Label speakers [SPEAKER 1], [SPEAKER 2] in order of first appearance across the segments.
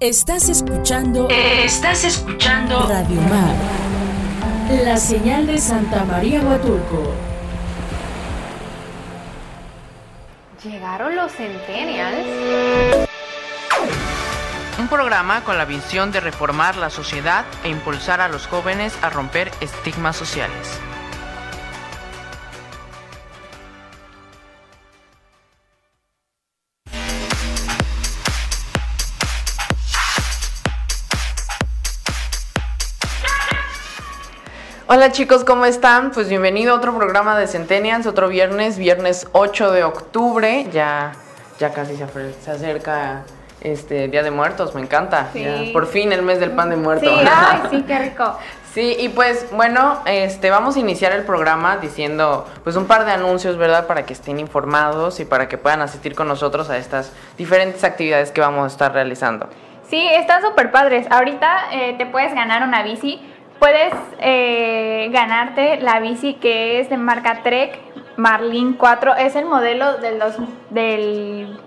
[SPEAKER 1] Estás escuchando.
[SPEAKER 2] Estás escuchando.
[SPEAKER 1] Radio Mar. La señal de Santa María Huatulco.
[SPEAKER 3] Llegaron los Centennials.
[SPEAKER 2] Un programa con la visión de reformar la sociedad e impulsar a los jóvenes a romper estigmas sociales. Hola chicos, ¿cómo están? Pues bienvenido a otro programa de Centennials, otro viernes, viernes 8 de octubre. Ya, ya casi se, se acerca este Día de Muertos, me encanta.
[SPEAKER 3] Sí.
[SPEAKER 2] Ya, por fin el mes del pan de muerto.
[SPEAKER 3] Sí, ay, sí, qué rico.
[SPEAKER 2] Sí, y pues bueno, este vamos a iniciar el programa diciendo pues un par de anuncios, ¿verdad? Para que estén informados y para que puedan asistir con nosotros a estas diferentes actividades que vamos a estar realizando.
[SPEAKER 3] Sí, están súper padres. Ahorita eh, te puedes ganar una bici. Puedes eh, ganarte la bici que es de marca Trek Marlin 4. Es el modelo del, dos- del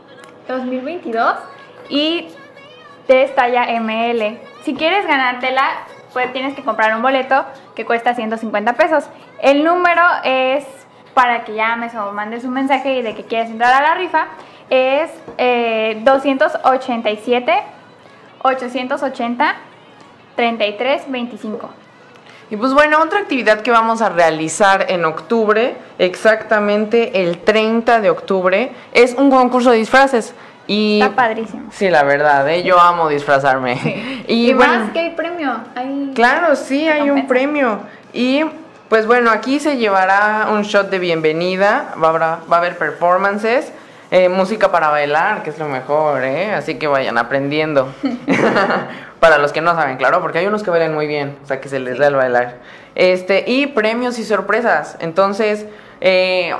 [SPEAKER 3] 2022 y de talla ML. Si quieres ganártela, pues tienes que comprar un boleto que cuesta 150 pesos. El número es para que llames o mandes un mensaje y de que quieres entrar a la rifa. Es eh, 287 880 33 25.
[SPEAKER 2] Y pues bueno, otra actividad que vamos a realizar en octubre, exactamente el 30 de octubre, es un concurso de disfraces. Y
[SPEAKER 3] Está padrísimo.
[SPEAKER 2] Sí, la verdad, ¿eh? yo amo disfrazarme.
[SPEAKER 3] Y,
[SPEAKER 2] bueno,
[SPEAKER 3] más que hay premio. Hay
[SPEAKER 2] Claro, sí, hay un premio. Y pues bueno, aquí se llevará un shot de bienvenida, va a, habrá- va a haber performances, eh, música para bailar, que es lo mejor, ¿eh? Así que vayan aprendiendo. para los que no saben, claro, porque hay unos que bailan muy bien, o sea que se les da el bailar. Este, y premios y sorpresas. Entonces, eh,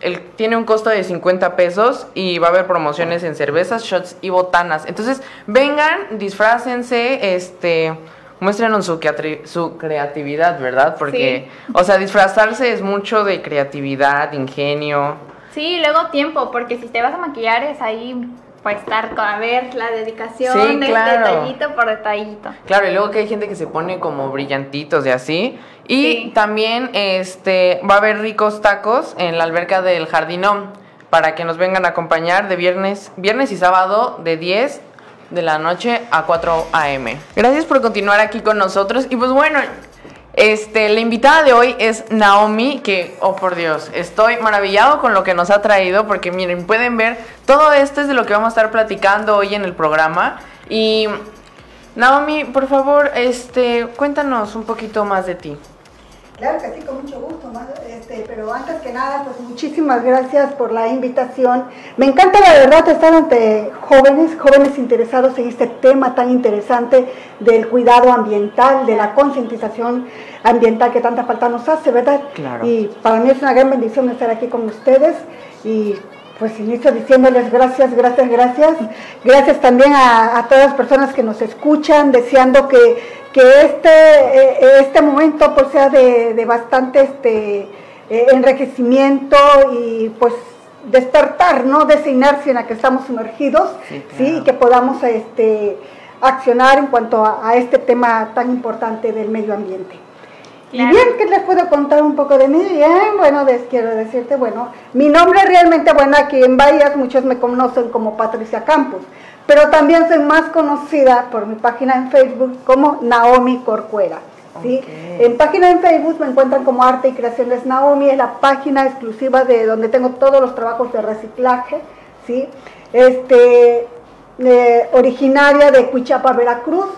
[SPEAKER 2] el- tiene un costo de 50 pesos y va a haber promociones en cervezas, shots y botanas. Entonces, vengan, disfrácense, este, muéstrenos su, su creatividad, ¿verdad? Porque, o sea, disfrazarse es mucho de creatividad, ingenio.
[SPEAKER 3] Sí, luego tiempo, porque si te vas a maquillar es ahí para estar a ver la dedicación
[SPEAKER 2] Sí,
[SPEAKER 3] de
[SPEAKER 2] claro.
[SPEAKER 3] detallito por detallito.
[SPEAKER 2] Claro, y luego que hay gente que se pone como brillantitos y así. Y
[SPEAKER 3] Sí.
[SPEAKER 2] también este va a haber ricos tacos en la alberca del Jardinón para que nos vengan a acompañar de viernes, viernes y sábado de 10 de la noche a 4 a.m. Gracias por continuar aquí con nosotros. Y pues bueno, este, la invitada de hoy es Naomi, que, oh por Dios, estoy maravillado con lo que nos ha traído, porque miren, pueden ver, todo esto es de lo que vamos a estar platicando hoy en el programa. Y Naomi, por favor, este, cuéntanos un poquito más de ti.
[SPEAKER 4] Claro que sí, con mucho gusto, este, pero antes que nada, pues muchísimas gracias por la invitación. Me encanta la verdad estar ante jóvenes, jóvenes interesados en este tema tan interesante del cuidado ambiental, de la concientización ambiental que tanta falta nos hace, ¿verdad?
[SPEAKER 2] Claro.
[SPEAKER 4] Y para mí es una gran bendición estar aquí con ustedes y pues inicio diciéndoles gracias, gracias, gracias. Gracias también a, a todas las personas que nos escuchan, deseando que, que este, eh, este momento pues sea de, de bastante este, eh, enriquecimiento y pues despertar, ¿no? De esa inercia en la que estamos sumergidos,
[SPEAKER 2] Sí.
[SPEAKER 4] Y que podamos este, accionar en cuanto a, a este tema tan importante del medio ambiente. Y bien, ¿qué les puedo contar un poco de mí? Bien, bueno, les quiero decirte, bueno, mi nombre realmente, bueno, aquí en Bahías muchos me conocen como Patricia Campos, pero también soy más conocida por mi página en Facebook como Naomi Corcuera. ¿sí? En página en Facebook me encuentran como Arte y Creaciones Naomi, es la página exclusiva de donde tengo todos los trabajos de reciclaje, ¿sí? Este, eh, originaria de Cuichapa, Veracruz.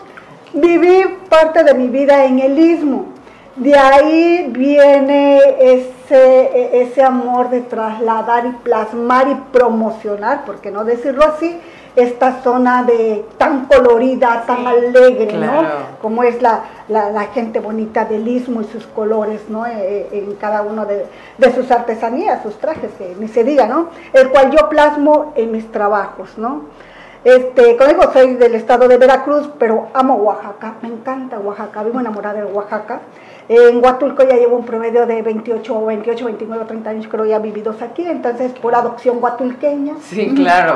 [SPEAKER 4] Viví parte de mi vida en el istmo. De ahí viene ese, ese amor de trasladar y plasmar y promocionar, por qué no decirlo así, esta zona de tan colorida, tan
[SPEAKER 3] Sí,
[SPEAKER 4] alegre,
[SPEAKER 2] claro.
[SPEAKER 4] ¿no? Como es la, la- la gente bonita del istmo y sus colores, ¿no? Eh, en cada uno de, de sus artesanías, sus trajes, que ni se diga, ¿no? El cual yo plasmo en mis trabajos, ¿no? Este, como digo, soy del estado de Veracruz, pero amo Oaxaca, me encanta Oaxaca, vivo enamorada de Oaxaca. En Huatulco ya llevo un promedio de 28, 28, 29, 30 años creo ya vividos aquí, entonces por adopción huatulqueña.
[SPEAKER 2] Sí, claro.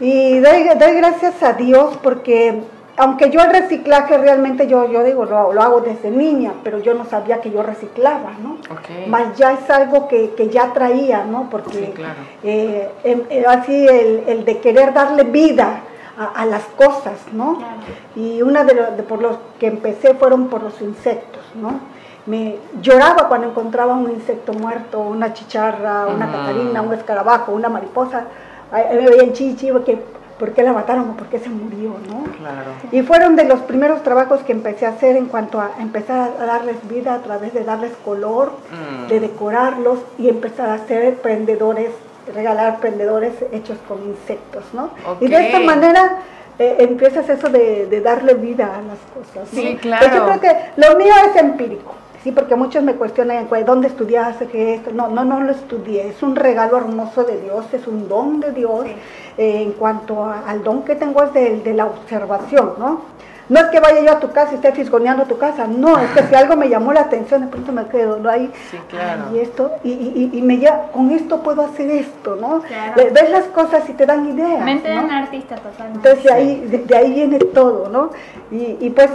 [SPEAKER 4] Y doy, doy gracias a Dios porque aunque yo el reciclaje realmente yo, yo digo, lo, lo hago desde niña, pero yo no sabía que yo reciclaba, ¿no?
[SPEAKER 2] Ok.
[SPEAKER 4] Más ya es algo que, que ya traía, ¿no? Porque
[SPEAKER 2] Sí, claro.
[SPEAKER 4] eh, em- eh, así el, el de querer darle vida a, a las cosas, ¿no?
[SPEAKER 3] Claro.
[SPEAKER 4] Y una de, los de por los que empecé fueron por los insectos, ¿no? Me lloraba cuando encontraba un insecto muerto, una chicharra, una catarina, un escarabajo, una mariposa. Ahí me veían chichi, porque ¿por qué la mataron o por qué se murió, no?
[SPEAKER 2] Claro.
[SPEAKER 4] Y fueron de los primeros trabajos que empecé a hacer en cuanto a empezar a darles vida a través de darles color,
[SPEAKER 2] Mm.
[SPEAKER 4] de decorarlos y empezar a hacer prendedores, regalar prendedores hechos con insectos, ¿no? Y de esta manera eh, empiezas eso de, de darle vida a las cosas. ¿no?
[SPEAKER 2] Sí,
[SPEAKER 4] Pues
[SPEAKER 2] claro.
[SPEAKER 4] yo creo que lo mío es empírico. Sí, porque muchos me cuestionan "Pues, dónde estudiaste, qué esto. No, no, no lo estudié. Es un regalo hermoso de Dios, es un don de Dios.
[SPEAKER 3] Sí.
[SPEAKER 4] Eh, en cuanto a- al don que tengo es de, de la observación, ¿no? No es que vaya yo a tu casa y esté fisgoneando tu casa, no, es que si algo me llamó la atención, de pronto me quedo, ¿no? Ahí,
[SPEAKER 2] Sí, claro.
[SPEAKER 4] ay, y esto, y, y, y- y me ya, con esto puedo hacer esto, ¿no?
[SPEAKER 3] Claro.
[SPEAKER 4] Ve- Ves las cosas y te dan ideas,
[SPEAKER 3] Mente de
[SPEAKER 4] ¿no?
[SPEAKER 3] un artista totalmente.
[SPEAKER 4] Entonces de ahí, de, de ahí viene todo, ¿no? Y, y pues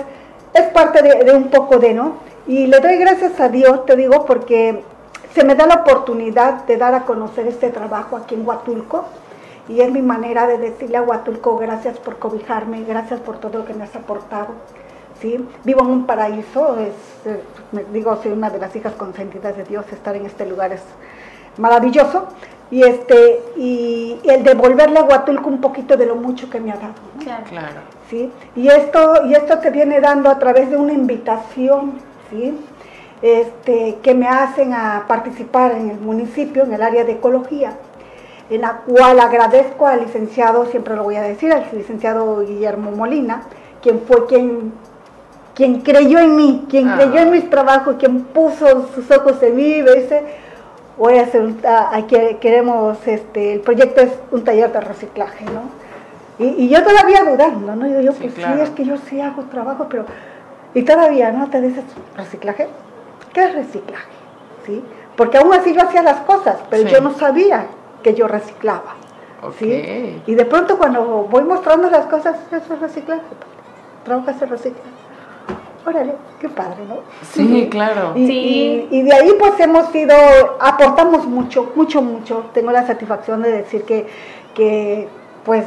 [SPEAKER 4] es parte de, de un poco de, ¿no? Y le doy gracias a Dios, te digo, porque se me da la oportunidad de dar a conocer este trabajo aquí en Huatulco. Y es mi manera de decirle a Huatulco, gracias por cobijarme, gracias por todo lo que me has aportado. ¿sí? Vivo en un paraíso, es, eh, me digo, soy una de las hijas consentidas de Dios, estar en este lugar es maravilloso. Y, este, y el devolverle a Huatulco un poquito de lo mucho que me ha dado. ¿no?
[SPEAKER 3] Claro.
[SPEAKER 2] Claro.
[SPEAKER 4] ¿sí? Y esto, y esto se viene dando a través de una invitación, ¿sí? Este, que me hacen a participar en el municipio, en el área de ecología, en la cual agradezco al licenciado, siempre lo voy a decir, al licenciado Guillermo Molina, quien fue quien, quien creyó en mí, quien
[SPEAKER 2] Ah.
[SPEAKER 4] creyó en mis trabajos, quien puso sus ojos en mí, me dice, voy a hacer, un- a- a- que- queremos, este, el proyecto es un taller de reciclaje, ¿no? Y, y yo todavía dudando, ¿no? Yo, yo
[SPEAKER 2] Sí,
[SPEAKER 4] pues
[SPEAKER 2] claro.
[SPEAKER 4] sí, es que yo sí hago trabajo, pero... Y todavía, ¿no? Te dices, ¿reciclaje? ¿Qué es reciclaje? ¿Sí? Porque aún así yo hacía las cosas, pero
[SPEAKER 2] Sí.
[SPEAKER 4] yo no sabía que yo reciclaba. ¿sí? Y de pronto cuando voy mostrando las cosas, eso es reciclaje. Trabajas en reciclaje. Órale, qué padre, ¿no?
[SPEAKER 2] Sí, claro.
[SPEAKER 4] Y,
[SPEAKER 3] Sí.
[SPEAKER 4] y- y de ahí pues hemos ido, aportamos mucho, mucho, mucho. Tengo la satisfacción de decir que, que pues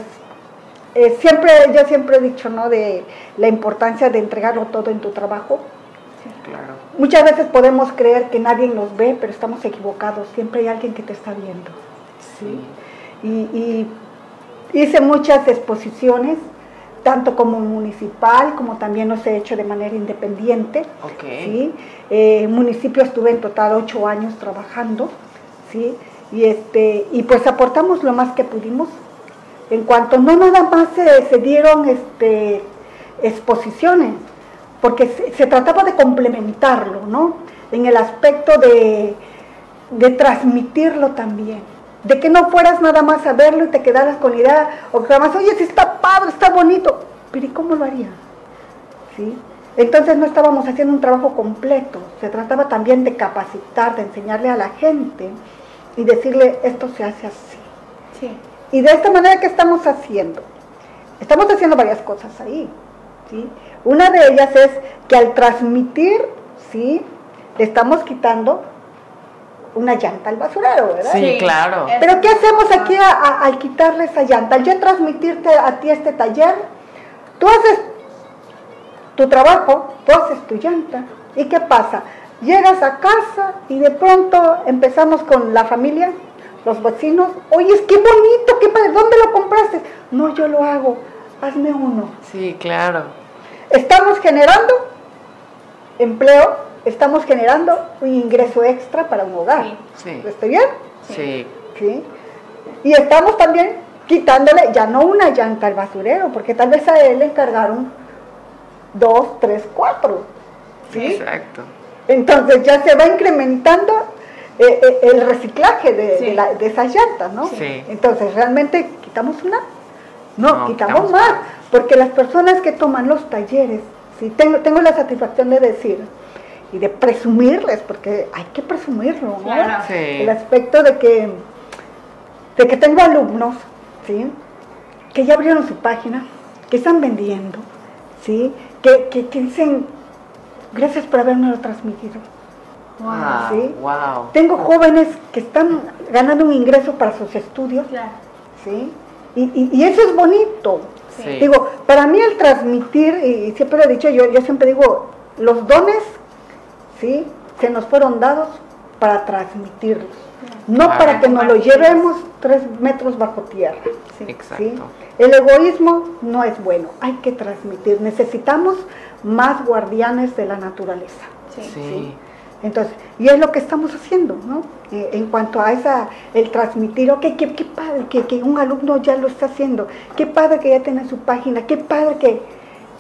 [SPEAKER 4] eh, siempre, yo siempre he dicho, ¿no? De la importancia de entregarlo todo en tu trabajo.
[SPEAKER 2] Claro.
[SPEAKER 4] Muchas veces podemos creer que nadie nos ve, pero estamos equivocados. Siempre hay alguien que te está viendo.
[SPEAKER 2] Sí.
[SPEAKER 4] Y, y hice muchas exposiciones, tanto como municipal, como también los he hecho de manera independiente.
[SPEAKER 2] Ok.
[SPEAKER 4] ¿sí? Eh, en municipio estuve en total ocho años trabajando, ¿sí? Y, este, y pues aportamos lo más que pudimos. En cuanto no nada más se, se dieron este, exposiciones, porque se, se trataba de complementarlo, ¿no? En el aspecto de, de transmitirlo también. De que no fueras nada más a verlo y te quedaras con la idea, o que nada más, oye, si está padre, está bonito, pero ¿y cómo lo haría? ¿sí? Entonces no estábamos haciendo un trabajo completo, se trataba también de capacitar, de enseñarle a la gente y decirle esto se hace así.
[SPEAKER 3] Sí.
[SPEAKER 4] Y de esta manera que estamos haciendo, estamos haciendo varias cosas ahí. ¿sí? Una de ellas es que al transmitir, ¿sí? le estamos quitando una llanta al basurero, ¿verdad?
[SPEAKER 2] Sí, claro.
[SPEAKER 4] Pero ¿qué hacemos aquí a- a- al quitarle esa llanta? Al yo transmitirte a ti este taller, tú haces tu trabajo, tú haces tu llanta. ¿Y qué pasa? Llegas a casa y de pronto empezamos con la familia, los vecinos. Oye, es qué bonito, qué padre, ¿dónde lo compraste? No, yo lo hago, hazme uno.
[SPEAKER 2] Sí, claro.
[SPEAKER 4] Estamos generando empleo, estamos generando un ingreso extra para un hogar.
[SPEAKER 2] Sí.
[SPEAKER 4] ¿Estoy bien?
[SPEAKER 2] Sí.
[SPEAKER 4] ¿sí? Y estamos también quitándole ya no una llanta al basurero, porque tal vez a él le encargaron dos, tres, cuatro. ¿sí?
[SPEAKER 2] Exacto.
[SPEAKER 4] Entonces ya se va incrementando eh, eh, el reciclaje de,
[SPEAKER 3] Sí.
[SPEAKER 4] de la- de esas llantas, ¿no?
[SPEAKER 2] Sí.
[SPEAKER 4] Entonces realmente quitamos una, no,
[SPEAKER 2] No,
[SPEAKER 4] quitamos,
[SPEAKER 2] quitamos
[SPEAKER 4] más, porque las personas que toman los talleres, sí, tengo, tengo la satisfacción de decir y de presumirles, porque hay que presumirlo, ¿no?
[SPEAKER 3] Claro.
[SPEAKER 2] Sí.
[SPEAKER 4] El aspecto de que, de que tengo alumnos, ¿sí? que ya abrieron su página, que están vendiendo, ¿sí? Que, que, que dicen, gracias por haberme transmitido.
[SPEAKER 2] Ah,
[SPEAKER 4] ¿sí?
[SPEAKER 2] wow.
[SPEAKER 4] Tengo jóvenes que están ganando un ingreso para sus estudios,
[SPEAKER 3] Claro.
[SPEAKER 4] ¿sí? Y, y- y eso es bonito.
[SPEAKER 2] Sí.
[SPEAKER 4] Digo, para mí el transmitir, y siempre lo he dicho, yo, yo siempre digo, los dones, ¿sí? Se nos fueron dados para transmitirlos, no para que nos lo llevemos tres metros bajo tierra. ¿sí?
[SPEAKER 2] Exacto.
[SPEAKER 4] El egoísmo no es bueno, hay que transmitir. Necesitamos más guardianes de la naturaleza.
[SPEAKER 3] Sí.
[SPEAKER 2] Sí.
[SPEAKER 4] Entonces, y es lo que estamos haciendo, ¿no? Eh, en cuanto a esa, el transmitir, ok, qué, qué padre que, que un alumno ya lo está haciendo, qué padre que ya tiene su página, qué padre que,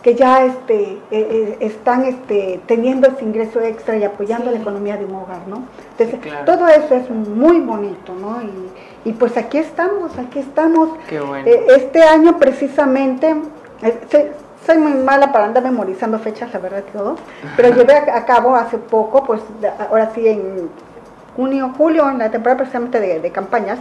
[SPEAKER 4] que ya este, eh, eh, están este, teniendo ese ingreso extra y apoyando
[SPEAKER 3] Sí.
[SPEAKER 4] la economía de un hogar, ¿no? Entonces,
[SPEAKER 2] Sí, claro.
[SPEAKER 4] todo eso es muy bonito, ¿no? Y, y pues aquí estamos, aquí estamos.
[SPEAKER 2] Qué bueno.
[SPEAKER 4] Eh, este año precisamente, eh, soy, soy muy mala para andar memorizando fechas, la verdad todo, pero llevé a, cabo hace poco, pues ahora sí en junio, julio, en la temporada precisamente de, de campañas,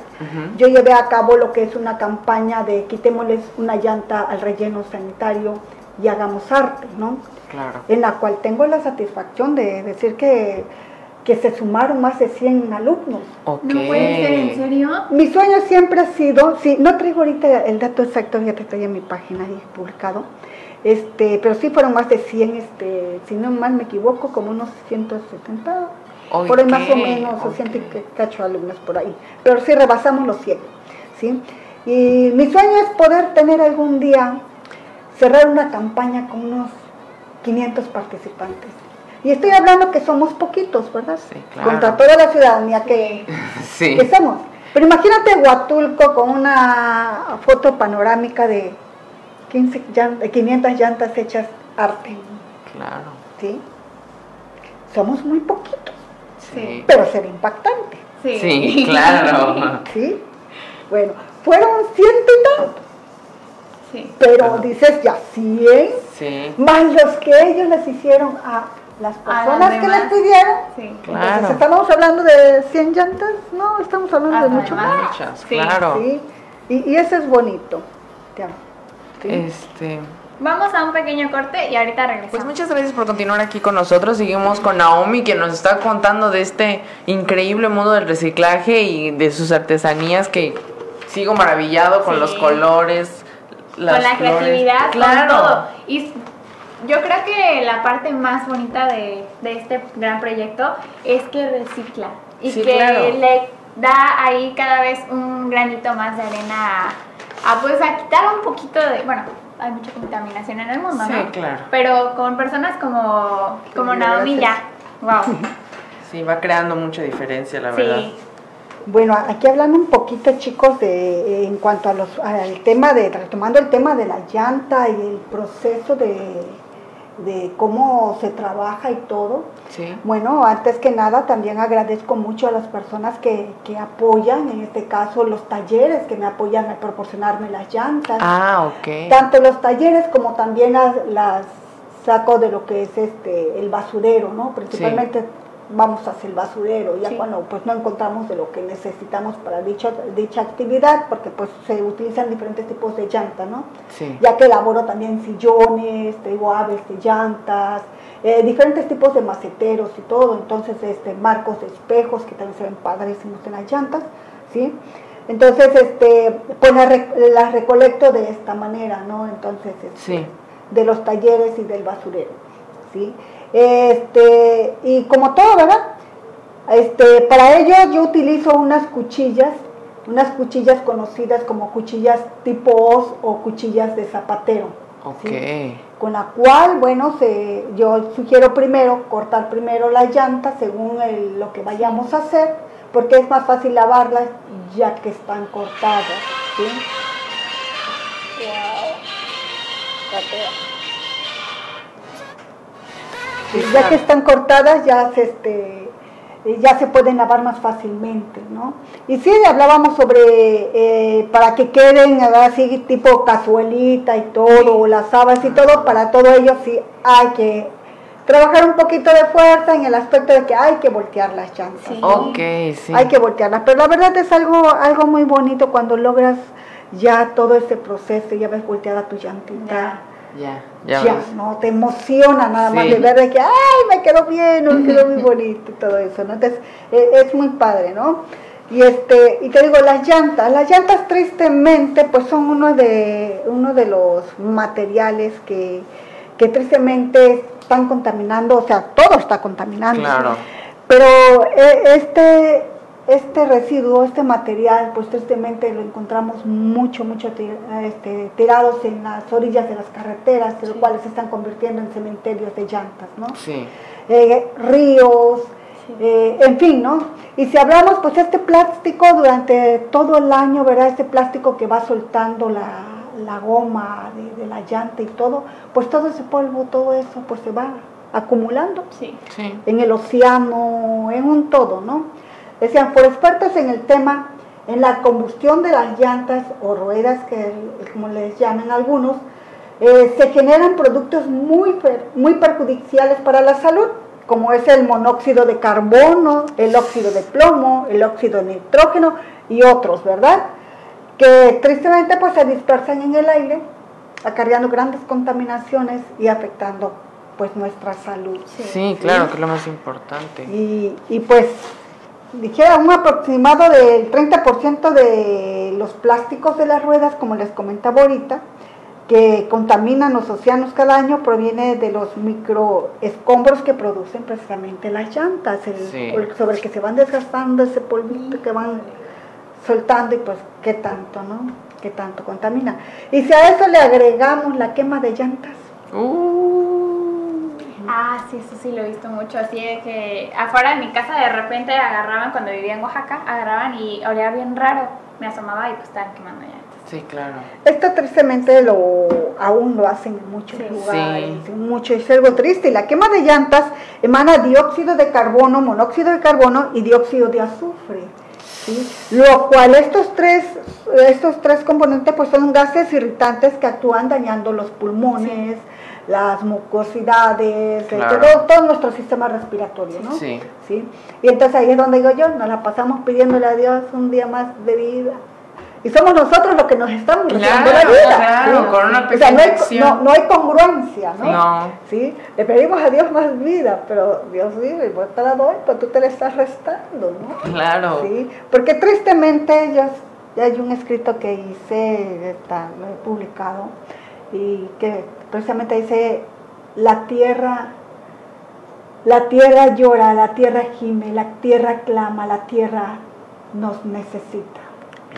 [SPEAKER 4] yo llevé a cabo lo que es una campaña de quitémosles una llanta al relleno sanitario y hagamos arte, ¿no?
[SPEAKER 2] Claro.
[SPEAKER 4] En la cual tengo la satisfacción de decir que, que se sumaron más de 100 alumnos.
[SPEAKER 3] No puede ser, ¿en serio?
[SPEAKER 4] Mi sueño siempre ha sido, sí, no traigo ahorita el dato exacto, ya te estoy en mi página ahí publicado, este, pero sí fueron más de 100, este, si no mal me equivoco, como unos 170, por ahí más o menos, o
[SPEAKER 2] ok.
[SPEAKER 4] 100 y que- cacho alumnos por ahí, pero sí rebasamos los 100, ¿sí? Y mi sueño es poder tener algún día, cerrar una campaña con unos 500 participantes. Y estoy hablando que somos poquitos, ¿verdad?
[SPEAKER 2] Sí, claro.
[SPEAKER 4] Contra toda la ciudadanía que,
[SPEAKER 2] Sí.
[SPEAKER 4] que somos. Pero imagínate Huatulco con una foto panorámica de 15 llan- de 500 llantas hechas arte,
[SPEAKER 2] Claro.
[SPEAKER 4] ¿sí? Somos muy poquitos,
[SPEAKER 2] Sí.
[SPEAKER 4] pero será impactante,
[SPEAKER 3] Sí.
[SPEAKER 2] Sí, claro.
[SPEAKER 4] ¿sí? Bueno, fueron ciento y tanto,
[SPEAKER 3] Sí.
[SPEAKER 4] pero dices ya 100,
[SPEAKER 2] Sí.
[SPEAKER 4] más los que ellos les hicieron a las personas que les pidieron.
[SPEAKER 3] Sí.
[SPEAKER 2] Claro.
[SPEAKER 4] Entonces, ¿estamos hablando de 100 llantas? No, estamos hablando de mucho más.
[SPEAKER 2] Muchas,
[SPEAKER 3] Sí.
[SPEAKER 2] claro.
[SPEAKER 4] ¿sí? Y, y eso es bonito. Ya. ¿sí?
[SPEAKER 2] Este.
[SPEAKER 3] Vamos a un pequeño corte y ahorita regresamos.
[SPEAKER 2] Pues muchas gracias por continuar aquí con nosotros. Seguimos con Naomi que nos está contando de este increíble mundo del reciclaje y de sus artesanías que sigo maravillado con
[SPEAKER 3] Sí.
[SPEAKER 2] los colores, las
[SPEAKER 3] con la
[SPEAKER 2] flores.
[SPEAKER 3] creatividad,
[SPEAKER 2] claro.
[SPEAKER 3] con todo. Y yo creo que la parte más bonita de, de este gran proyecto es que recicla y
[SPEAKER 2] Sí,
[SPEAKER 3] que
[SPEAKER 2] claro.
[SPEAKER 3] le da ahí cada vez un granito más de arena a, a, pues a quitar un poquito de, bueno, hay mucha contaminación en el mundo,
[SPEAKER 2] Sí,
[SPEAKER 3] ¿no?
[SPEAKER 2] claro.
[SPEAKER 3] Pero con personas como, como Naomi ya, wow.
[SPEAKER 2] Sí, va creando mucha diferencia, la verdad.
[SPEAKER 3] Sí,
[SPEAKER 4] Bueno, aquí hablando un poquito, chicos, de en cuanto a los, al tema de, retomando el tema de la llanta y el proceso de, de cómo se trabaja y todo.
[SPEAKER 2] Sí.
[SPEAKER 4] Bueno, antes que nada también agradezco mucho a las personas que, que apoyan, en este caso los talleres que me apoyan a proporcionarme las llantas.
[SPEAKER 2] Ah, ok.
[SPEAKER 4] Tanto los talleres como también las, las saco de lo que es este el basurero, ¿no? Principalmente vamos hacia el basurero, ya
[SPEAKER 3] Sí.
[SPEAKER 4] cuando pues no encontramos de lo que necesitamos para dicha, dicha actividad, porque pues se utilizan diferentes tipos de llanta, ¿no?
[SPEAKER 2] Sí.
[SPEAKER 4] Ya que elaboro también sillones, traigo aves de llantas, eh, diferentes tipos de maceteros y todo, entonces este marcos de espejos que también se ven padrísimos en las llantas, ¿sí? Entonces, este, pues las, las recolecto de esta manera, ¿no? Entonces, este,
[SPEAKER 2] Sí.
[SPEAKER 4] de los talleres y del basurero, ¿sí? Este, y como todo, ¿verdad? Este, para ello yo utilizo unas cuchillas, unas cuchillas conocidas como cuchillas tipo hoz o cuchillas de zapatero.
[SPEAKER 2] Ok.
[SPEAKER 4] ¿sí? Con la cual, bueno, se, yo sugiero primero cortar primero la llanta según el- lo que vayamos a hacer, porque es más fácil lavarlas ya que están cortadas. ¿sí? Ya que están cortadas ya se, este, eh, ya se pueden lavar más fácilmente, ¿no? Y sí, hablábamos sobre eh, para que queden así tipo cazuelita y todo, o las habas y todo, para todo ello sí hay que trabajar un poquito de fuerza en el aspecto de que hay que voltear las llantas.
[SPEAKER 3] Sí.
[SPEAKER 4] ¿no?
[SPEAKER 2] Ok, sí.
[SPEAKER 4] Hay que voltearlas, pero la verdad es algo, algo muy bonito cuando logras ya todo ese proceso, ya ves volteada tu llantita.
[SPEAKER 2] Ya, ya,
[SPEAKER 4] Ya, no te emociona nada más de ver de que, ay, me quedó bien, me quedó muy bonito y todo eso, ¿no? Entonces, eh, es muy padre, ¿no? Y este, y te digo, las llantas, las llantas tristemente, pues son uno de, uno de los materiales que, que tristemente están contaminando, o sea, todo está contaminando.
[SPEAKER 2] Claro.
[SPEAKER 4] Pero eh, este, este residuo, este material, pues tristemente lo encontramos mucho, mucho este, tirados en las orillas de las carreteras, los cuales se están convirtiendo en cementerios de llantas, ¿no?
[SPEAKER 2] Sí.
[SPEAKER 4] Eh, ríos, eh, en fin, ¿no? Y si hablamos, pues este plástico durante todo el año, ¿verdad? Este plástico que va soltando la, la goma de, de la llanta y todo, pues todo ese polvo, todo eso, pues se va acumulando
[SPEAKER 3] Sí.
[SPEAKER 2] Sí.
[SPEAKER 4] en el océano, en un todo, ¿no? Decían, por expertos en el tema, en la combustión de las llantas o ruedas, que como les llaman algunos, eh, se generan productos muy, muy perjudiciales para la salud, como es el monóxido de carbono, el óxido de plomo, el óxido de nitrógeno y otros, ¿verdad? Que tristemente pues se dispersan en el aire, acarreando grandes contaminaciones y afectando pues nuestra salud.
[SPEAKER 2] Sí, claro, que es lo más importante.
[SPEAKER 4] Y, y pues dijera un aproximado del 30% de los plásticos de las ruedas, como les comentaba ahorita, que contaminan los océanos cada año, proviene de los microescombros que producen precisamente las llantas, el-
[SPEAKER 2] Sí.
[SPEAKER 4] el- sobre el que se van desgastando ese polvito que van soltando y pues qué tanto, ¿no? Qué tanto contamina. Y si a eso le agregamos la quema de llantas,
[SPEAKER 2] Uh,
[SPEAKER 3] Ah, sí, eso sí lo he visto mucho. Así de que afuera de mi casa de repente agarraban, cuando vivía en Oaxaca, agarraban y olía bien raro. Me asomaba y pues estaban quemando llantas.
[SPEAKER 2] sí, claro.
[SPEAKER 4] Esto tristemente lo aún lo hacen en muchos
[SPEAKER 3] Sí.
[SPEAKER 4] lugares,
[SPEAKER 2] Sí.
[SPEAKER 4] mucho, es algo triste. Y la quema de llantas emana dióxido de carbono, monóxido de carbono y dióxido de azufre. ¿sí? Lo cual estos tres, estos tres componentes pues son gases irritantes que actúan dañando los pulmones, las mucosidades,
[SPEAKER 2] Claro.
[SPEAKER 4] todo, todo nuestro sistema respiratorio, ¿no?
[SPEAKER 2] Sí.
[SPEAKER 4] ¿sí? Y entonces ahí es donde digo yo, nos la pasamos pidiéndole a Dios un día más de vida. Y somos nosotros los que nos estamos
[SPEAKER 2] Claro,
[SPEAKER 4] la vida.
[SPEAKER 2] claro,
[SPEAKER 4] ¿sí?
[SPEAKER 2] con una
[SPEAKER 4] O sea, no hay, no, no hay congruencia, ¿no?
[SPEAKER 2] No.
[SPEAKER 4] ¿Sí? Le pedimos a Dios más vida, pero Dios dice, pues te la doy, pero tú te la estás restando, ¿no?
[SPEAKER 2] Claro.
[SPEAKER 4] Sí, porque tristemente yo, ya hay un escrito que hice, está, lo he publicado, y que precisamente dice, la tierra, la tierra llora, la tierra gime, la tierra clama, la tierra nos necesita.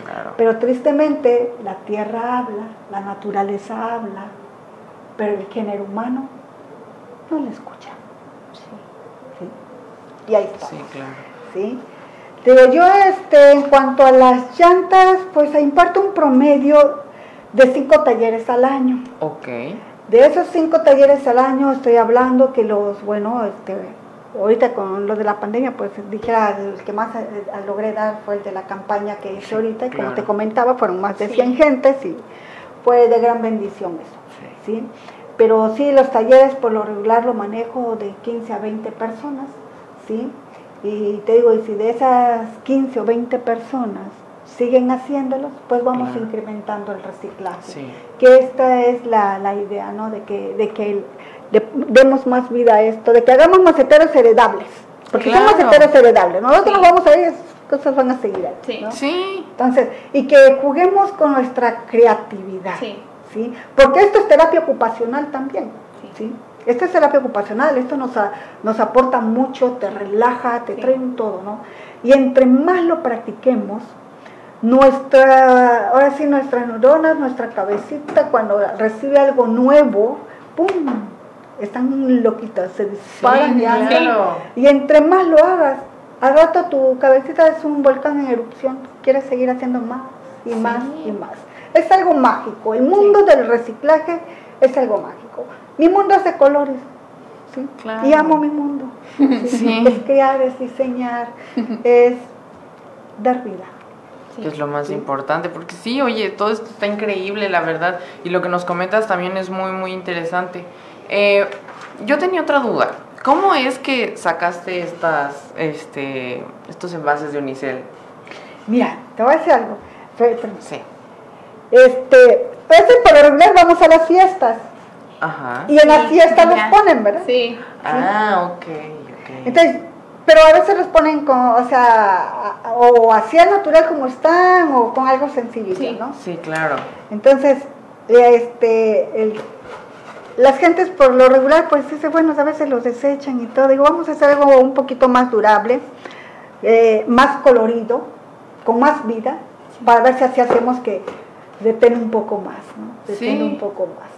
[SPEAKER 2] Claro.
[SPEAKER 4] Pero tristemente la tierra habla, la naturaleza habla, pero el género humano no le escucha. ¿Sí? Y ahí está.
[SPEAKER 2] Sí, claro.
[SPEAKER 4] ¿sí? Digo, yo este, en cuanto a las llantas, pues imparto un promedio de cinco talleres al año.
[SPEAKER 2] Ok.
[SPEAKER 4] De esos cinco talleres al año estoy hablando que los, bueno, este, ahorita con lo de la pandemia, pues dijera, el que más eh, eh, logré dar fue el de la campaña que hice ahorita, y como te comentaba, fueron más de
[SPEAKER 3] Sí.
[SPEAKER 4] 100 gentes y fue de gran bendición eso, ¿sí? Pero sí, los talleres por lo regular lo manejo de 15 a 20 personas, ¿sí? Y te digo, y si de esas 15 o 20 personas siguen haciéndolos, pues vamos
[SPEAKER 2] Claro.
[SPEAKER 4] incrementando el reciclaje
[SPEAKER 2] Sí.
[SPEAKER 4] que esta es la, la idea, ¿no? De que, de que el- de- demos más vida a esto, de que hagamos maceteros heredables, porque son maceteros heredables, nosotros
[SPEAKER 3] Sí.
[SPEAKER 4] nos vamos a ir, esas cosas van a seguir ahí,
[SPEAKER 3] Sí.
[SPEAKER 4] ¿no?
[SPEAKER 2] Sí.
[SPEAKER 4] Entonces, y que juguemos con nuestra creatividad,
[SPEAKER 3] Sí.
[SPEAKER 4] ¿sí? Porque esto es terapia ocupacional también,
[SPEAKER 3] Sí.
[SPEAKER 4] ¿sí? Esto es terapia ocupacional, esto nos, a- nos aporta mucho, te relaja, te
[SPEAKER 3] Sí.
[SPEAKER 4] trae un todo, ¿no? Y entre más lo practiquemos, nuestra, ahora sí, nuestras neuronas, nuestra cabecita, cuando recibe algo nuevo, ¡pum! Están loquitas, se disparan
[SPEAKER 2] Sí,
[SPEAKER 4] y andan.
[SPEAKER 2] claro.
[SPEAKER 4] Y entre más lo hagas, al rato tu cabecita es un volcán en erupción, quieres seguir haciendo más y más y más. Es algo mágico, el mundo del reciclaje es algo mágico. Mi mundo es de colores, ¿sí?
[SPEAKER 2] Claro.
[SPEAKER 4] Y amo mi mundo. Es crear, es diseñar, es dar vida.
[SPEAKER 3] Sí.
[SPEAKER 2] que es lo más importante, porque sí, oye, todo esto está increíble, la verdad, y lo que nos comentas también es muy, muy interesante. Eh, yo tenía otra duda, ¿cómo es que sacaste estas, este, estos envases de Unicel?
[SPEAKER 4] Mira, te voy a decir algo.
[SPEAKER 2] Sí,
[SPEAKER 4] Este, pues por lo regular vamos a las fiestas.
[SPEAKER 2] Ajá.
[SPEAKER 4] Y en las
[SPEAKER 3] Sí,
[SPEAKER 4] fiestas los
[SPEAKER 3] ya.
[SPEAKER 4] ponen, ¿verdad?
[SPEAKER 3] Sí.
[SPEAKER 2] Ah, ok, ok.
[SPEAKER 4] Entonces, pero a veces los ponen con, o sea, a- o así al natural como están, o con algo sencillito,
[SPEAKER 3] Sí.
[SPEAKER 4] ¿no?
[SPEAKER 2] Sí, claro.
[SPEAKER 4] Entonces, este, el- las gentes por lo regular, pues dice, bueno, a veces los desechan y todo. Digo, vamos a hacer algo un poquito más durable, eh, más colorido, con más vida, para ver si así hacemos que detiene un poco más, ¿no? Detiene
[SPEAKER 2] Sí.
[SPEAKER 4] un poco más.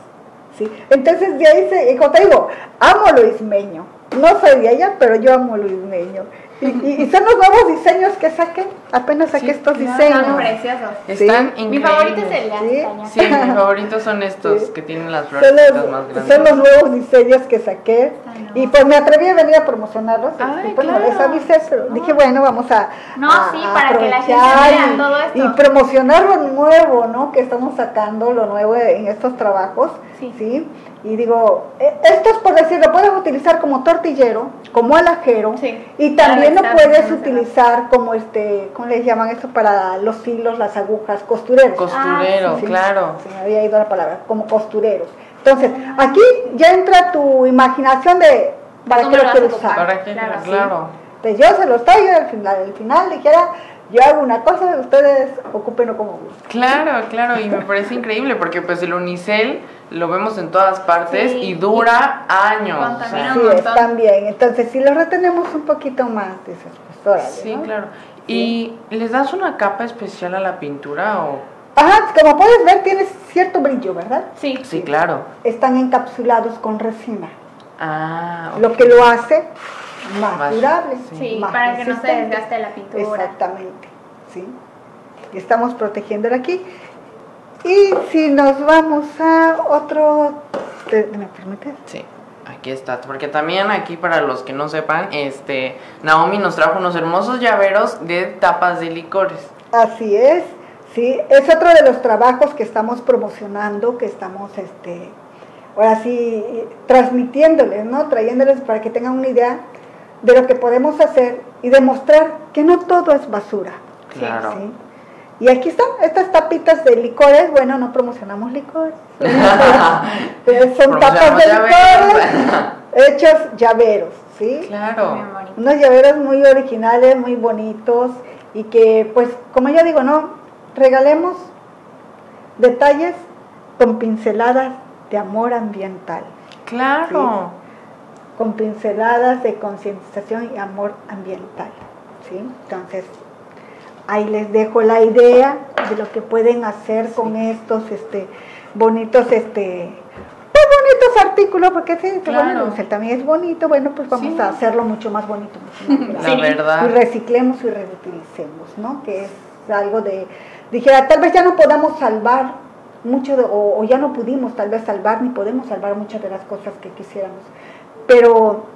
[SPEAKER 4] ¿sí? Entonces, de ahí, se, y como te digo, amo lo ismeño. No soy de allá, pero yo amo lo ismeño. Y, y- y son los nuevos diseños que saqué, apenas saqué
[SPEAKER 2] Sí,
[SPEAKER 4] estos
[SPEAKER 2] claro.
[SPEAKER 4] diseños.
[SPEAKER 3] Están preciosos.
[SPEAKER 2] Están
[SPEAKER 3] Mi
[SPEAKER 2] increíbles.
[SPEAKER 3] favorito es el de
[SPEAKER 4] Sí.
[SPEAKER 2] Sí, mis favoritos son estos
[SPEAKER 4] Sí.
[SPEAKER 2] que tienen las
[SPEAKER 4] Son los,
[SPEAKER 2] más grandes.
[SPEAKER 4] son los nuevos diseños que saqué y pues me atreví a venir a promocionarlos.
[SPEAKER 2] Ay,
[SPEAKER 4] y bueno,
[SPEAKER 2] claro.
[SPEAKER 4] les avisé, pero dije, bueno, vamos a,
[SPEAKER 3] No,
[SPEAKER 4] a-
[SPEAKER 3] sí,
[SPEAKER 4] a
[SPEAKER 3] para que la gente
[SPEAKER 4] aprovechar
[SPEAKER 3] vea todo esto.
[SPEAKER 4] Y promocionar lo nuevo, ¿no? Que estamos sacando, lo nuevo en estos trabajos.
[SPEAKER 3] Sí.
[SPEAKER 4] Y digo, eh, esto es por decir, lo puedes utilizar como tortillero, como alajero,
[SPEAKER 3] Sí.
[SPEAKER 4] y también lo puedes utilizar como este, ¿cómo les llaman esto? Para los hilos, las agujas, costureros.
[SPEAKER 2] Costurero,
[SPEAKER 3] Ah,
[SPEAKER 4] Sí,
[SPEAKER 2] claro.
[SPEAKER 4] Se me había ido la palabra, como costureros. Entonces, aquí ya entra tu imaginación de para
[SPEAKER 3] ¿Cómo
[SPEAKER 4] qué
[SPEAKER 3] lo ocupar?
[SPEAKER 4] usar.
[SPEAKER 2] ¿Para qué?
[SPEAKER 3] Claro.
[SPEAKER 2] Claro.
[SPEAKER 4] Entonces yo se los traigo al final, al final dijera, yo hago una cosa, ustedes ocúpenlo como gusten.
[SPEAKER 2] Claro, claro, y me parece increíble porque pues el unicel lo vemos en todas partes
[SPEAKER 3] Sí.
[SPEAKER 2] y dura años. o
[SPEAKER 4] Así
[SPEAKER 3] un
[SPEAKER 4] es,
[SPEAKER 3] montón.
[SPEAKER 4] también. Entonces, si los retenemos un poquito más, dices, pues órale,
[SPEAKER 2] sí,
[SPEAKER 4] ¿no?
[SPEAKER 2] claro. ¿Y les das una capa especial a la pintura o...?
[SPEAKER 4] Ajá, como puedes ver, tiene cierto brillo, ¿verdad?
[SPEAKER 3] Sí.
[SPEAKER 2] Sí, claro.
[SPEAKER 4] Están encapsulados con resina,
[SPEAKER 2] Ah,
[SPEAKER 4] lo que lo hace más,
[SPEAKER 2] Más-
[SPEAKER 4] durable.
[SPEAKER 3] Sí,
[SPEAKER 4] más
[SPEAKER 3] para que no se desgaste la pintura.
[SPEAKER 4] Exactamente, ¿sí? Y estamos protegiéndola aquí. Y si nos vamos a otro... ¿te- ¿Me permites?
[SPEAKER 2] Sí, aquí está. Porque también aquí, para los que no sepan, este Naomi nos trajo unos hermosos llaveros de tapas de licores.
[SPEAKER 4] Así es, sí, es otro de los trabajos que estamos promocionando, que estamos, este, ahora sí, transmitiéndoles, ¿no? Trayéndoles para que tengan una idea de lo que podemos hacer y demostrar que no todo es basura.
[SPEAKER 2] Claro.
[SPEAKER 4] ¿sí? Y aquí están estas tapitas de licores, bueno, no promocionamos licores, pero son tapas de licores
[SPEAKER 2] llaveros.
[SPEAKER 4] hechos llaveros, ¿sí?
[SPEAKER 2] claro.
[SPEAKER 4] Unos llaveros muy originales, muy bonitos y que pues como yo digo, no, regalemos detalles con pinceladas de amor ambiental,
[SPEAKER 2] Claro.
[SPEAKER 4] Con pinceladas de concientización y amor ambiental, ¿sí? Entonces, ahí les dejo la idea de lo que pueden hacer con estos este bonitos este pues bonitos artículos porque sí,
[SPEAKER 2] Claro.
[SPEAKER 4] bueno, el también es bonito, bueno, pues vamos
[SPEAKER 2] Sí.
[SPEAKER 4] a hacerlo mucho más bonito, mucho más
[SPEAKER 2] La verdad.
[SPEAKER 4] y reciclemos y reutilicemos, ¿no? Que es algo de, dijera, tal vez ya no podamos salvar mucho, de- o, o ya no pudimos tal vez salvar, ni podemos salvar muchas de las cosas que quisiéramos, pero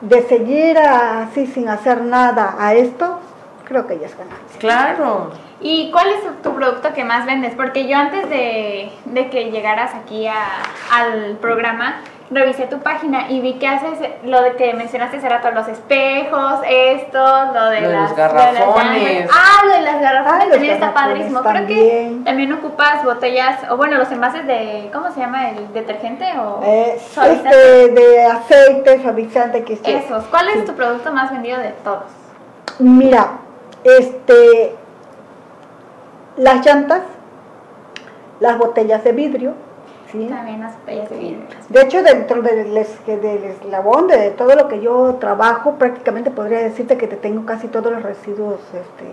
[SPEAKER 4] de seguir así sin hacer nada a esto, creo que ya es ganancia.
[SPEAKER 2] Claro.
[SPEAKER 3] ¿Y cuál es tu producto que más vendes? Porque yo antes de, de que llegaras aquí a- al programa, revisé tu página y vi que haces lo de que mencionaste hace rato, los espejos, esto, lo de,
[SPEAKER 2] Lo de
[SPEAKER 3] las,
[SPEAKER 2] los garrafones.
[SPEAKER 3] de las ah, lo de las garrafones
[SPEAKER 4] Ah,
[SPEAKER 3] también está padrísimo. Creo que
[SPEAKER 4] también.
[SPEAKER 3] ocupas botellas, o bueno, los envases de, ¿cómo se llama? ¿El detergente o
[SPEAKER 4] Eh,
[SPEAKER 3] suavizante?
[SPEAKER 4] este, de aceite, suavizante, que esté-
[SPEAKER 3] Esos. ¿Cuál es tu producto más vendido de todos?
[SPEAKER 4] Mira, este, las llantas, las botellas de vidrio, ¿sí?
[SPEAKER 3] También las botellas de
[SPEAKER 4] hecho, dentro del, del eslabón de todo lo que yo trabajo, prácticamente podría decirte que te tengo casi todos los residuos este,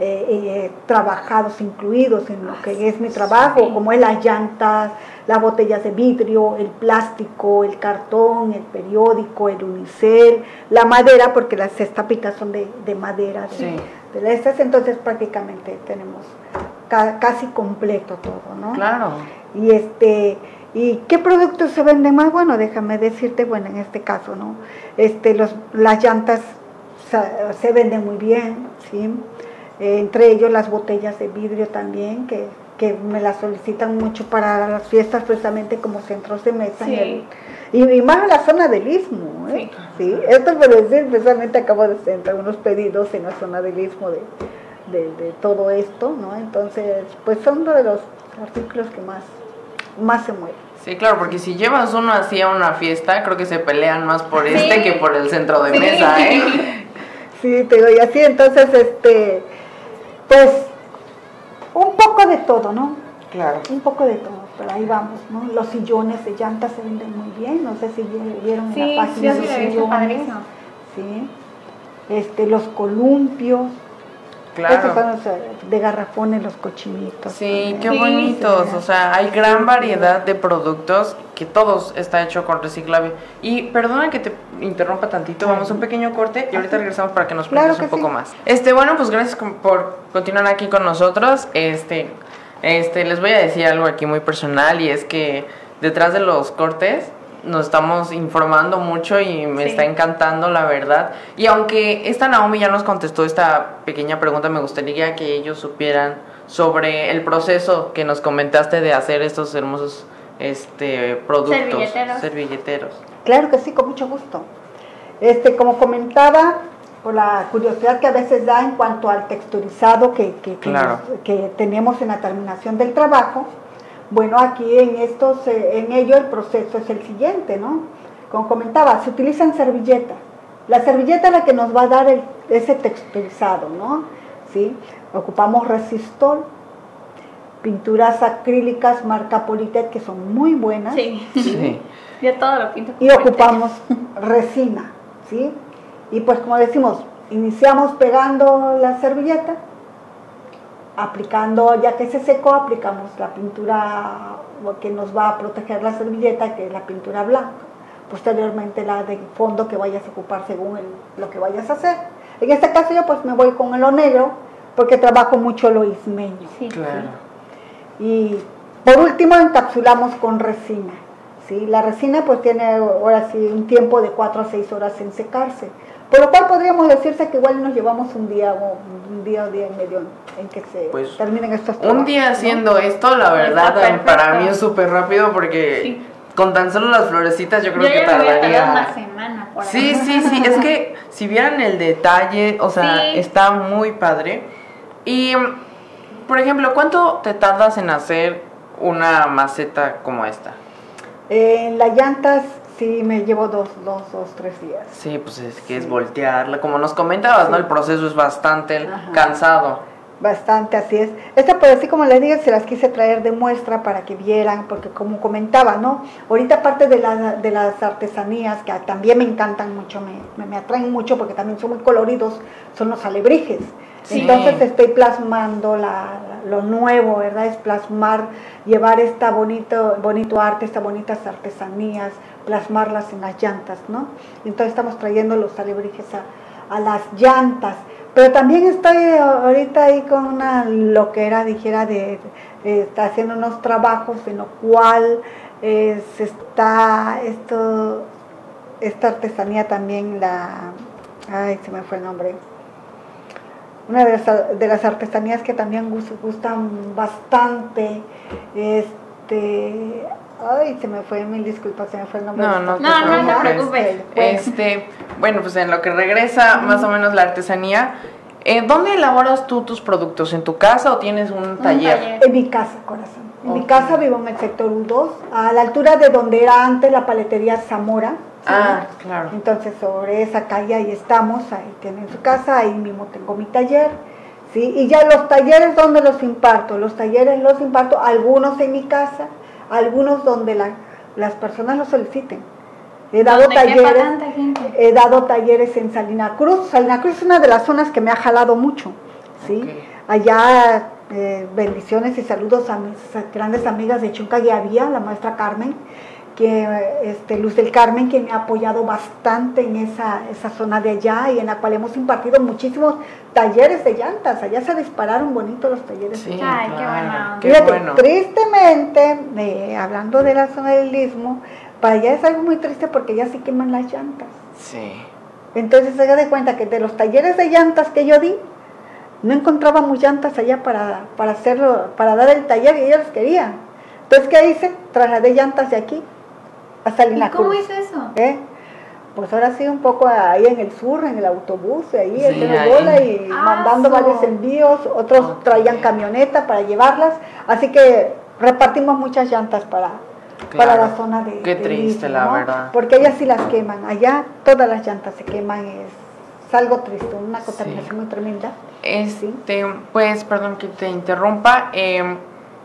[SPEAKER 4] eh, eh, trabajados, incluidos en lo que es mi trabajo,
[SPEAKER 3] Sí.
[SPEAKER 4] como es las llantas, las botellas de vidrio, el plástico, el cartón, el periódico, el unicel, la madera, porque las estapitas son de, de madera, de,
[SPEAKER 2] Sí.
[SPEAKER 4] de estas, entonces prácticamente tenemos ca- casi completo todo, ¿no?
[SPEAKER 2] Claro.
[SPEAKER 4] Y este, ¿y qué productos se venden más? Bueno, déjame decirte, bueno, en este caso, ¿no? Este, los, las llantas se venden muy bien, ¿sí? Eh, entre ellos las botellas de vidrio también, que, que me las solicitan mucho para las fiestas, precisamente como centros de mesa. en
[SPEAKER 3] Sí.
[SPEAKER 4] el- y, y más en la zona del Istmo, ¿eh?
[SPEAKER 3] Sí.
[SPEAKER 4] Sí, esto por decir, precisamente acabo de hacer unos pedidos en la zona del Istmo de, de, de todo esto, ¿no? Entonces, pues son uno de los artículos que más, más se mueven.
[SPEAKER 2] Sí, claro, porque si llevas uno así a una fiesta, creo que se pelean más por este que por el centro de
[SPEAKER 3] Sí.
[SPEAKER 2] mesa, ¿eh?
[SPEAKER 4] Sí, te digo, y así, entonces, este, pues, un poco de todo, ¿no?
[SPEAKER 2] Claro.
[SPEAKER 4] Un poco de todo, pero ahí vamos, ¿no? Los sillones de llantas se venden muy bien, no sé si vi- vieron
[SPEAKER 3] Sí,
[SPEAKER 4] en la página
[SPEAKER 3] sí
[SPEAKER 4] los sillones,
[SPEAKER 3] padrísimo.
[SPEAKER 4] sí, este, los columpios,
[SPEAKER 2] Claro.
[SPEAKER 4] estos son los eh, de garrafones, los cochinitos.
[SPEAKER 2] Sí,
[SPEAKER 4] también.
[SPEAKER 2] qué
[SPEAKER 3] Sí,
[SPEAKER 2] bonitos.
[SPEAKER 4] sí.
[SPEAKER 2] O sea, hay gran variedad de productos que todos está hecho con reciclable. Y perdona que te interrumpa tantito, vamos a un pequeño corte y ahorita regresamos para que nos
[SPEAKER 4] Claro
[SPEAKER 2] cuentes un poco
[SPEAKER 4] sí.
[SPEAKER 2] más. Este, bueno, pues gracias por continuar aquí con nosotros. Este, este, les voy a decir algo aquí muy personal y es que detrás de los cortes nos estamos informando mucho y me
[SPEAKER 3] Sí.
[SPEAKER 2] está encantando la verdad. Y aunque esta Naomi ya nos contestó esta pequeña pregunta, me gustaría que ellos supieran sobre el proceso que nos comentaste de hacer estos hermosos este productos
[SPEAKER 3] Servilleteros.
[SPEAKER 2] servilleteros.
[SPEAKER 4] Claro que sí, con mucho gusto. Este, como comentaba, por la curiosidad que a veces da en cuanto al texturizado que, que, que
[SPEAKER 2] Claro.
[SPEAKER 4] nos- que tenemos en la terminación del trabajo, bueno, aquí en estos, eh, en ello el proceso es el siguiente, ¿no? Como comentaba, se utilizan servilletas. La servilleta es la que nos va a dar el- ese texturizado, ¿no? ¿Sí? Ocupamos resistol, pinturas acrílicas marca Politet que son muy buenas
[SPEAKER 3] Sí.
[SPEAKER 2] Sí.
[SPEAKER 3] Yo todo lo pinto con
[SPEAKER 4] y
[SPEAKER 3] Politec.
[SPEAKER 4] ocupamos resina, ¿sí? Y pues como decimos, iniciamos pegando la servilleta, aplicando, ya que se secó, aplicamos la pintura que nos va a proteger la servilleta, que es la pintura blanca. Posteriormente la de fondo que vayas a ocupar según el- lo que vayas a hacer. En este caso yo pues me voy con lo negro, porque trabajo mucho lo ismeño.
[SPEAKER 3] Sí.
[SPEAKER 2] Claro.
[SPEAKER 4] Y por último encapsulamos con resina. ¿sí? La resina pues tiene ahora sí un tiempo de 4 a 6 horas en secarse. Por lo cual podríamos decirse que igual nos llevamos un día o un día o día y medio en que se
[SPEAKER 2] Pues,
[SPEAKER 4] terminen estos
[SPEAKER 2] Un
[SPEAKER 4] trabajos,
[SPEAKER 2] día
[SPEAKER 4] ¿no?
[SPEAKER 2] haciendo esto, la verdad, para mí es súper rápido porque
[SPEAKER 3] Sí.
[SPEAKER 2] con tan solo las florecitas yo creo
[SPEAKER 3] Yo
[SPEAKER 2] que tardaría.
[SPEAKER 3] una semana por ahí.
[SPEAKER 2] Sí, sí, sí, es que si vieran el detalle, o sea,
[SPEAKER 3] Sí.
[SPEAKER 2] está muy padre. Y, por ejemplo, ¿cuánto te tardas en hacer una maceta como esta?
[SPEAKER 4] En las llantas sí me llevo dos, dos, dos, tres días.
[SPEAKER 2] Sí, pues es que es voltearla. Como nos comentabas, ¿no? El proceso es bastante
[SPEAKER 4] Ajá.
[SPEAKER 2] cansado.
[SPEAKER 4] Bastante, así es. Esta, pues así como les dije, se las quise traer de muestra para que vieran, porque como comentaba, ¿no? Ahorita parte de, la- de las artesanías que también me encantan mucho, me, me, me atraen mucho porque también son muy coloridos, son los alebrijes.
[SPEAKER 2] Sí.
[SPEAKER 4] Entonces estoy plasmando la- lo nuevo, ¿verdad? Es plasmar, llevar esta bonito, bonito arte, estas bonitas artesanías, plasmarlas en las llantas, ¿no? Entonces estamos trayendo los alebrijes a, a las llantas. Pero también estoy eh, ahorita ahí con una loquera, dijera, de, está haciendo unos trabajos en lo cual eh, se está esto, esta artesanía también la, ay, se me fue el nombre. Una de las, de las artesanías que también gus- gustan bastante, este, ay, se me fue, mil disculpas, se me fue el nombre.
[SPEAKER 2] No, no te
[SPEAKER 3] No, no te preocupes.
[SPEAKER 4] Este, bueno.
[SPEAKER 2] Pues en lo que regresa más o menos la artesanía, eh, ¿dónde elaboras tú tus productos? ¿En tu casa o tienes un taller?
[SPEAKER 3] taller.
[SPEAKER 4] En mi casa, corazón. En mi
[SPEAKER 2] Ok.
[SPEAKER 4] casa vivo en el sector U2, a la altura de donde era antes la paletería Zamora. ¿sí?
[SPEAKER 2] Ah, claro.
[SPEAKER 4] Entonces, sobre esa calle ahí estamos, ahí tienen su casa, ahí mismo tengo mi taller. ¿sí? Y ya los talleres, ¿dónde los imparto? Los talleres los imparto, algunos en mi casa, algunos donde la- las personas lo soliciten. He dado talleres. He dado talleres en Salina Cruz. Salina Cruz es una de las zonas que me ha jalado mucho. ¿sí? Allá, eh, bendiciones y saludos a mis grandes amigas de Chunca Guiavía, la maestra Carmen, que, este, Luz del Carmen, que me ha apoyado bastante en esa, esa zona de allá y en la cual hemos impartido muchísimos talleres de llantas. Allá se dispararon bonitos los talleres de
[SPEAKER 2] Sí,
[SPEAKER 4] llantas.
[SPEAKER 3] Ay, qué.
[SPEAKER 2] Qué
[SPEAKER 4] Fíjate,
[SPEAKER 2] bueno.
[SPEAKER 4] tristemente, eh, hablando de la zona del istmo, para allá es algo muy triste porque ya se queman las llantas.
[SPEAKER 2] Sí.
[SPEAKER 4] Entonces se da de cuenta que de los talleres de llantas que yo di, no encontrábamos llantas allá para, para hacerlo, para dar el taller y ellos querían. Entonces, ¿qué hice? Trasladé llantas de aquí a
[SPEAKER 3] ¿Y cómo
[SPEAKER 4] Cruz.
[SPEAKER 3] hizo eso?
[SPEAKER 4] ¿eh? Pues ahora sí, un poco ahí en el sur, en el autobús, ahí
[SPEAKER 2] Sí, ahí.
[SPEAKER 4] bola y
[SPEAKER 3] Ah,
[SPEAKER 4] mandando
[SPEAKER 3] so.
[SPEAKER 4] varios envíos. Otros traían camioneta para llevarlas. Así que repartimos muchas llantas para, para la zona de.
[SPEAKER 2] Qué triste, la
[SPEAKER 4] ¿no?
[SPEAKER 2] verdad.
[SPEAKER 4] Porque ellas sí las queman. Allá todas las llantas se queman. Es, es algo triste, una contaminación muy tremenda.
[SPEAKER 2] Este, pues, perdón que te interrumpa. eh,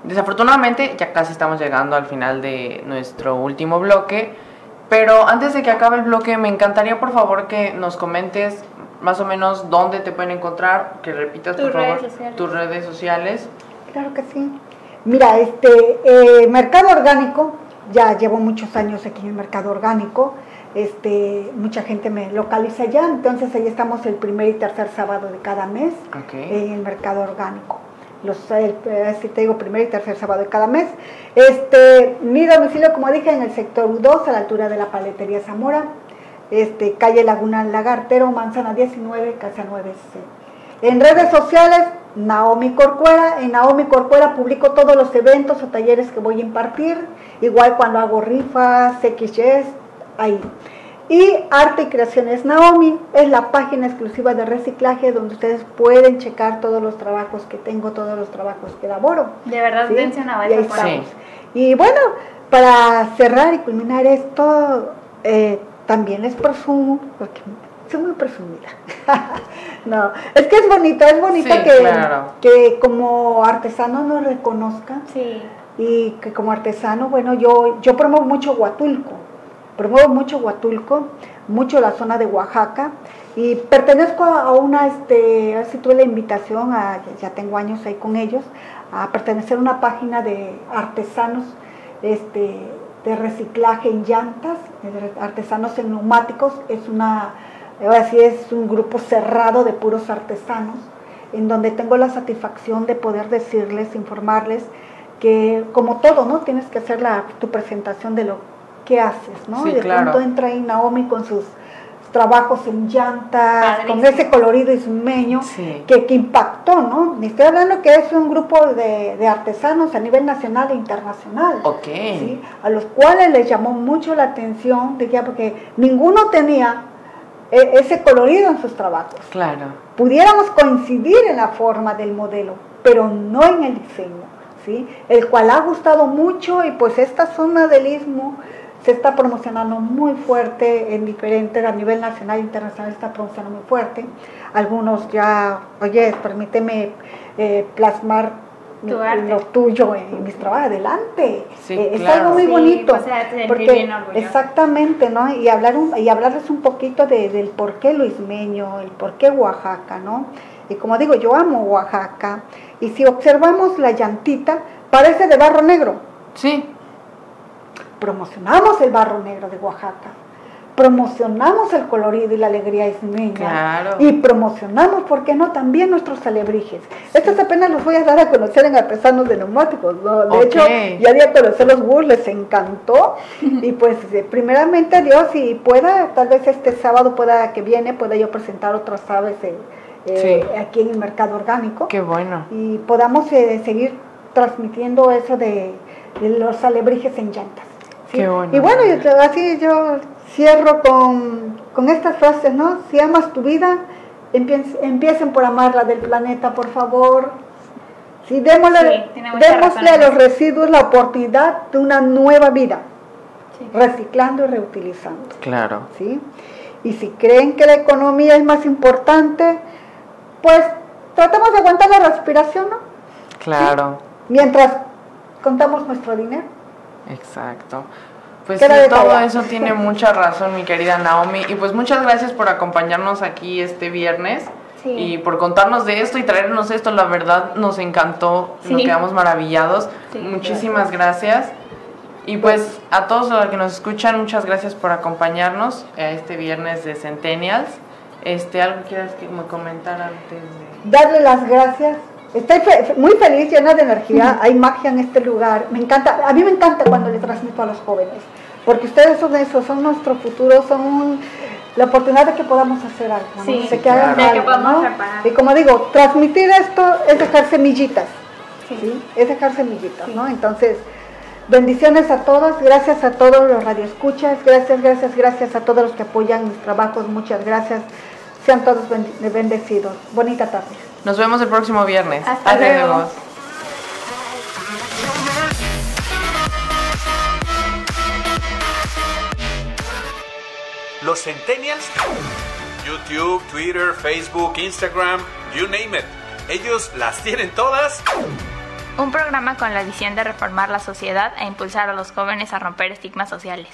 [SPEAKER 2] desafortunadamente, ya casi estamos llegando al final de nuestro último bloque. Pero antes de que acabe el bloque, me encantaría por favor que nos comentes más o menos dónde te pueden encontrar, que repitas
[SPEAKER 3] Tus
[SPEAKER 2] por favor
[SPEAKER 3] redes sociales.
[SPEAKER 2] tus redes sociales.
[SPEAKER 4] Claro que sí. Mira, este eh, mercado orgánico, ya llevo muchos años aquí en el mercado orgánico. Este, mucha gente me localiza allá, entonces ahí estamos el primer y tercer sábado de cada mes en el mercado orgánico. Los, el, eh, si te digo, primer y tercer sábado de cada mes. Este, mi domicilio, como dije, en el sector U2, a la altura de la paletería Zamora, este, calle Laguna Lagartero, Manzana 19, Casa 9C. En redes sociales, Naomi Corcuera. En Naomi Corcuera publico todos los eventos o talleres que voy a impartir. Igual cuando hago rifas, XYs, ahí. Y Arte y Creaciones Naomi es la página exclusiva de reciclaje donde ustedes pueden checar todos los trabajos que tengo, todos los trabajos que elaboro.
[SPEAKER 3] De verdad,
[SPEAKER 4] ¿sí?
[SPEAKER 3] una
[SPEAKER 4] Y ahí. Y bueno, para cerrar y culminar esto, eh, también les presumo, porque soy muy presumida. no, es que es bonito, es bonito
[SPEAKER 2] Sí,
[SPEAKER 4] que,
[SPEAKER 2] claro.
[SPEAKER 4] que como artesano nos reconozcan
[SPEAKER 3] Sí.
[SPEAKER 4] y que como artesano, bueno, yo, yo promuevo mucho Huatulco, promuevo mucho Huatulco, mucho la zona de Oaxaca y pertenezco a una, este, así tuve la invitación, a, ya tengo años ahí con ellos, a pertenecer a una página de artesanos este, de reciclaje en llantas, artesanos en neumáticos, es una, ahora sí es un grupo cerrado de puros artesanos, en donde tengo la satisfacción de poder decirles, informarles que como todo, ¿no? Tienes que hacer la, tu presentación de lo que haces, ¿no?
[SPEAKER 2] Sí,
[SPEAKER 4] y de
[SPEAKER 2] claro.
[SPEAKER 4] pronto entra ahí Naomi con sus trabajos en llantas, con ese colorido ismeño
[SPEAKER 2] Sí.
[SPEAKER 4] que, que impactó, ¿no? Y estoy hablando que es un grupo de, de artesanos a nivel nacional e internacional.
[SPEAKER 2] Ok.
[SPEAKER 4] ¿sí? a los cuales les llamó mucho la atención, decía, porque ninguno tenía e- ese colorido en sus trabajos.
[SPEAKER 2] Claro.
[SPEAKER 4] Pudiéramos coincidir en la forma del modelo, pero no en el diseño, ¿sí? el cual ha gustado mucho y pues esta zona del istmo se está promocionando muy fuerte en diferentes, a nivel nacional e internacional está promocionando muy fuerte. Algunos ya, oye, permíteme eh, plasmar
[SPEAKER 3] Tu arte.
[SPEAKER 4] lo tuyo en mis trabajos, adelante.
[SPEAKER 2] Sí,
[SPEAKER 4] Eh, es algo muy
[SPEAKER 3] Sí,
[SPEAKER 4] bonito.
[SPEAKER 3] pues, se hace sentir
[SPEAKER 4] porque
[SPEAKER 3] bien orgulloso.
[SPEAKER 4] exactamente, ¿no? Y hablar un- y hablarles un poquito de- del por qué luismeño, el por qué Oaxaca, ¿no? Y como digo, yo amo Oaxaca. Y si observamos la llantita, parece de barro negro.
[SPEAKER 2] Sí.
[SPEAKER 4] Promocionamos el barro negro de Oaxaca. Promocionamos el colorido y la alegría ismeña.
[SPEAKER 2] Claro.
[SPEAKER 4] Y promocionamos, ¿por qué no? También nuestros alebrijes. Estos apenas los voy a dar a conocer en Artesanos de Neumáticos. ¿no? De hecho, ya di a conocer los Bulls, les encantó. y pues, eh, primeramente, Dios, si pueda, tal vez este sábado pueda que viene, pueda yo presentar otras aves eh, eh,
[SPEAKER 2] Sí.
[SPEAKER 4] aquí en el mercado orgánico
[SPEAKER 2] Qué bueno.
[SPEAKER 4] y podamos eh, seguir transmitiendo eso de, de los alebrijes en llantas. ¿Sí?
[SPEAKER 2] Qué bueno.
[SPEAKER 4] Y bueno, yo- así yo cierro con, con estas frases, ¿no? Si amas tu vida, empie- empiecen por amarla del planeta, por favor. Sí, démosle,
[SPEAKER 3] Sí,
[SPEAKER 4] démosle a los residuos la oportunidad de una nueva vida,
[SPEAKER 3] Sí.
[SPEAKER 4] reciclando y reutilizando.
[SPEAKER 2] Claro.
[SPEAKER 4] ¿sí? Y si creen que la economía es más importante, pues tratamos de aguantar la respiración, ¿no?
[SPEAKER 2] Claro.
[SPEAKER 4] Mientras contamos nuestro dinero.
[SPEAKER 2] Exacto. Pues sí, todo eso tiene mucha razón, mi querida Naomi. Y pues muchas gracias por acompañarnos aquí este viernes.
[SPEAKER 3] Sí.
[SPEAKER 2] Y por contarnos de esto y traernos esto, la verdad nos encantó, nos
[SPEAKER 3] Sí.
[SPEAKER 2] quedamos maravillados. Muchísimas gracias. Y pues a todos los que nos escuchan, muchas gracias por acompañarnos a este viernes de Centennials. Este, ¿Algo quieras que me comentar antes de...?
[SPEAKER 4] Darle las gracias. Estoy fe- muy feliz, llena de energía. Hay magia en este lugar. Me encanta. A mí me encanta cuando le transmito a los jóvenes. Porque ustedes son eso, son nuestro futuro, son un- la oportunidad de que podamos hacer algo. ¿no?
[SPEAKER 3] Sí,
[SPEAKER 4] de que
[SPEAKER 2] claro.
[SPEAKER 3] De que
[SPEAKER 4] algo,
[SPEAKER 3] podamos
[SPEAKER 4] ¿no? Y como digo, transmitir esto es dejar semillitas.
[SPEAKER 3] Sí.
[SPEAKER 4] ¿sí? Es dejar semillitas, ¿no? Entonces, Bendiciones a todos, gracias a todos los radioescuchas, gracias, gracias, gracias a todos los que apoyan mis trabajos, muchas gracias. Sean todos bendecidos. Bonita tarde.
[SPEAKER 2] Nos vemos el próximo viernes.
[SPEAKER 3] Hasta luego.
[SPEAKER 5] Los Centennials, YouTube, Twitter, Facebook, Instagram, you name it. Ellos las tienen todas.
[SPEAKER 3] Un programa con la visión de reformar la sociedad e impulsar a los jóvenes a romper estigmas sociales.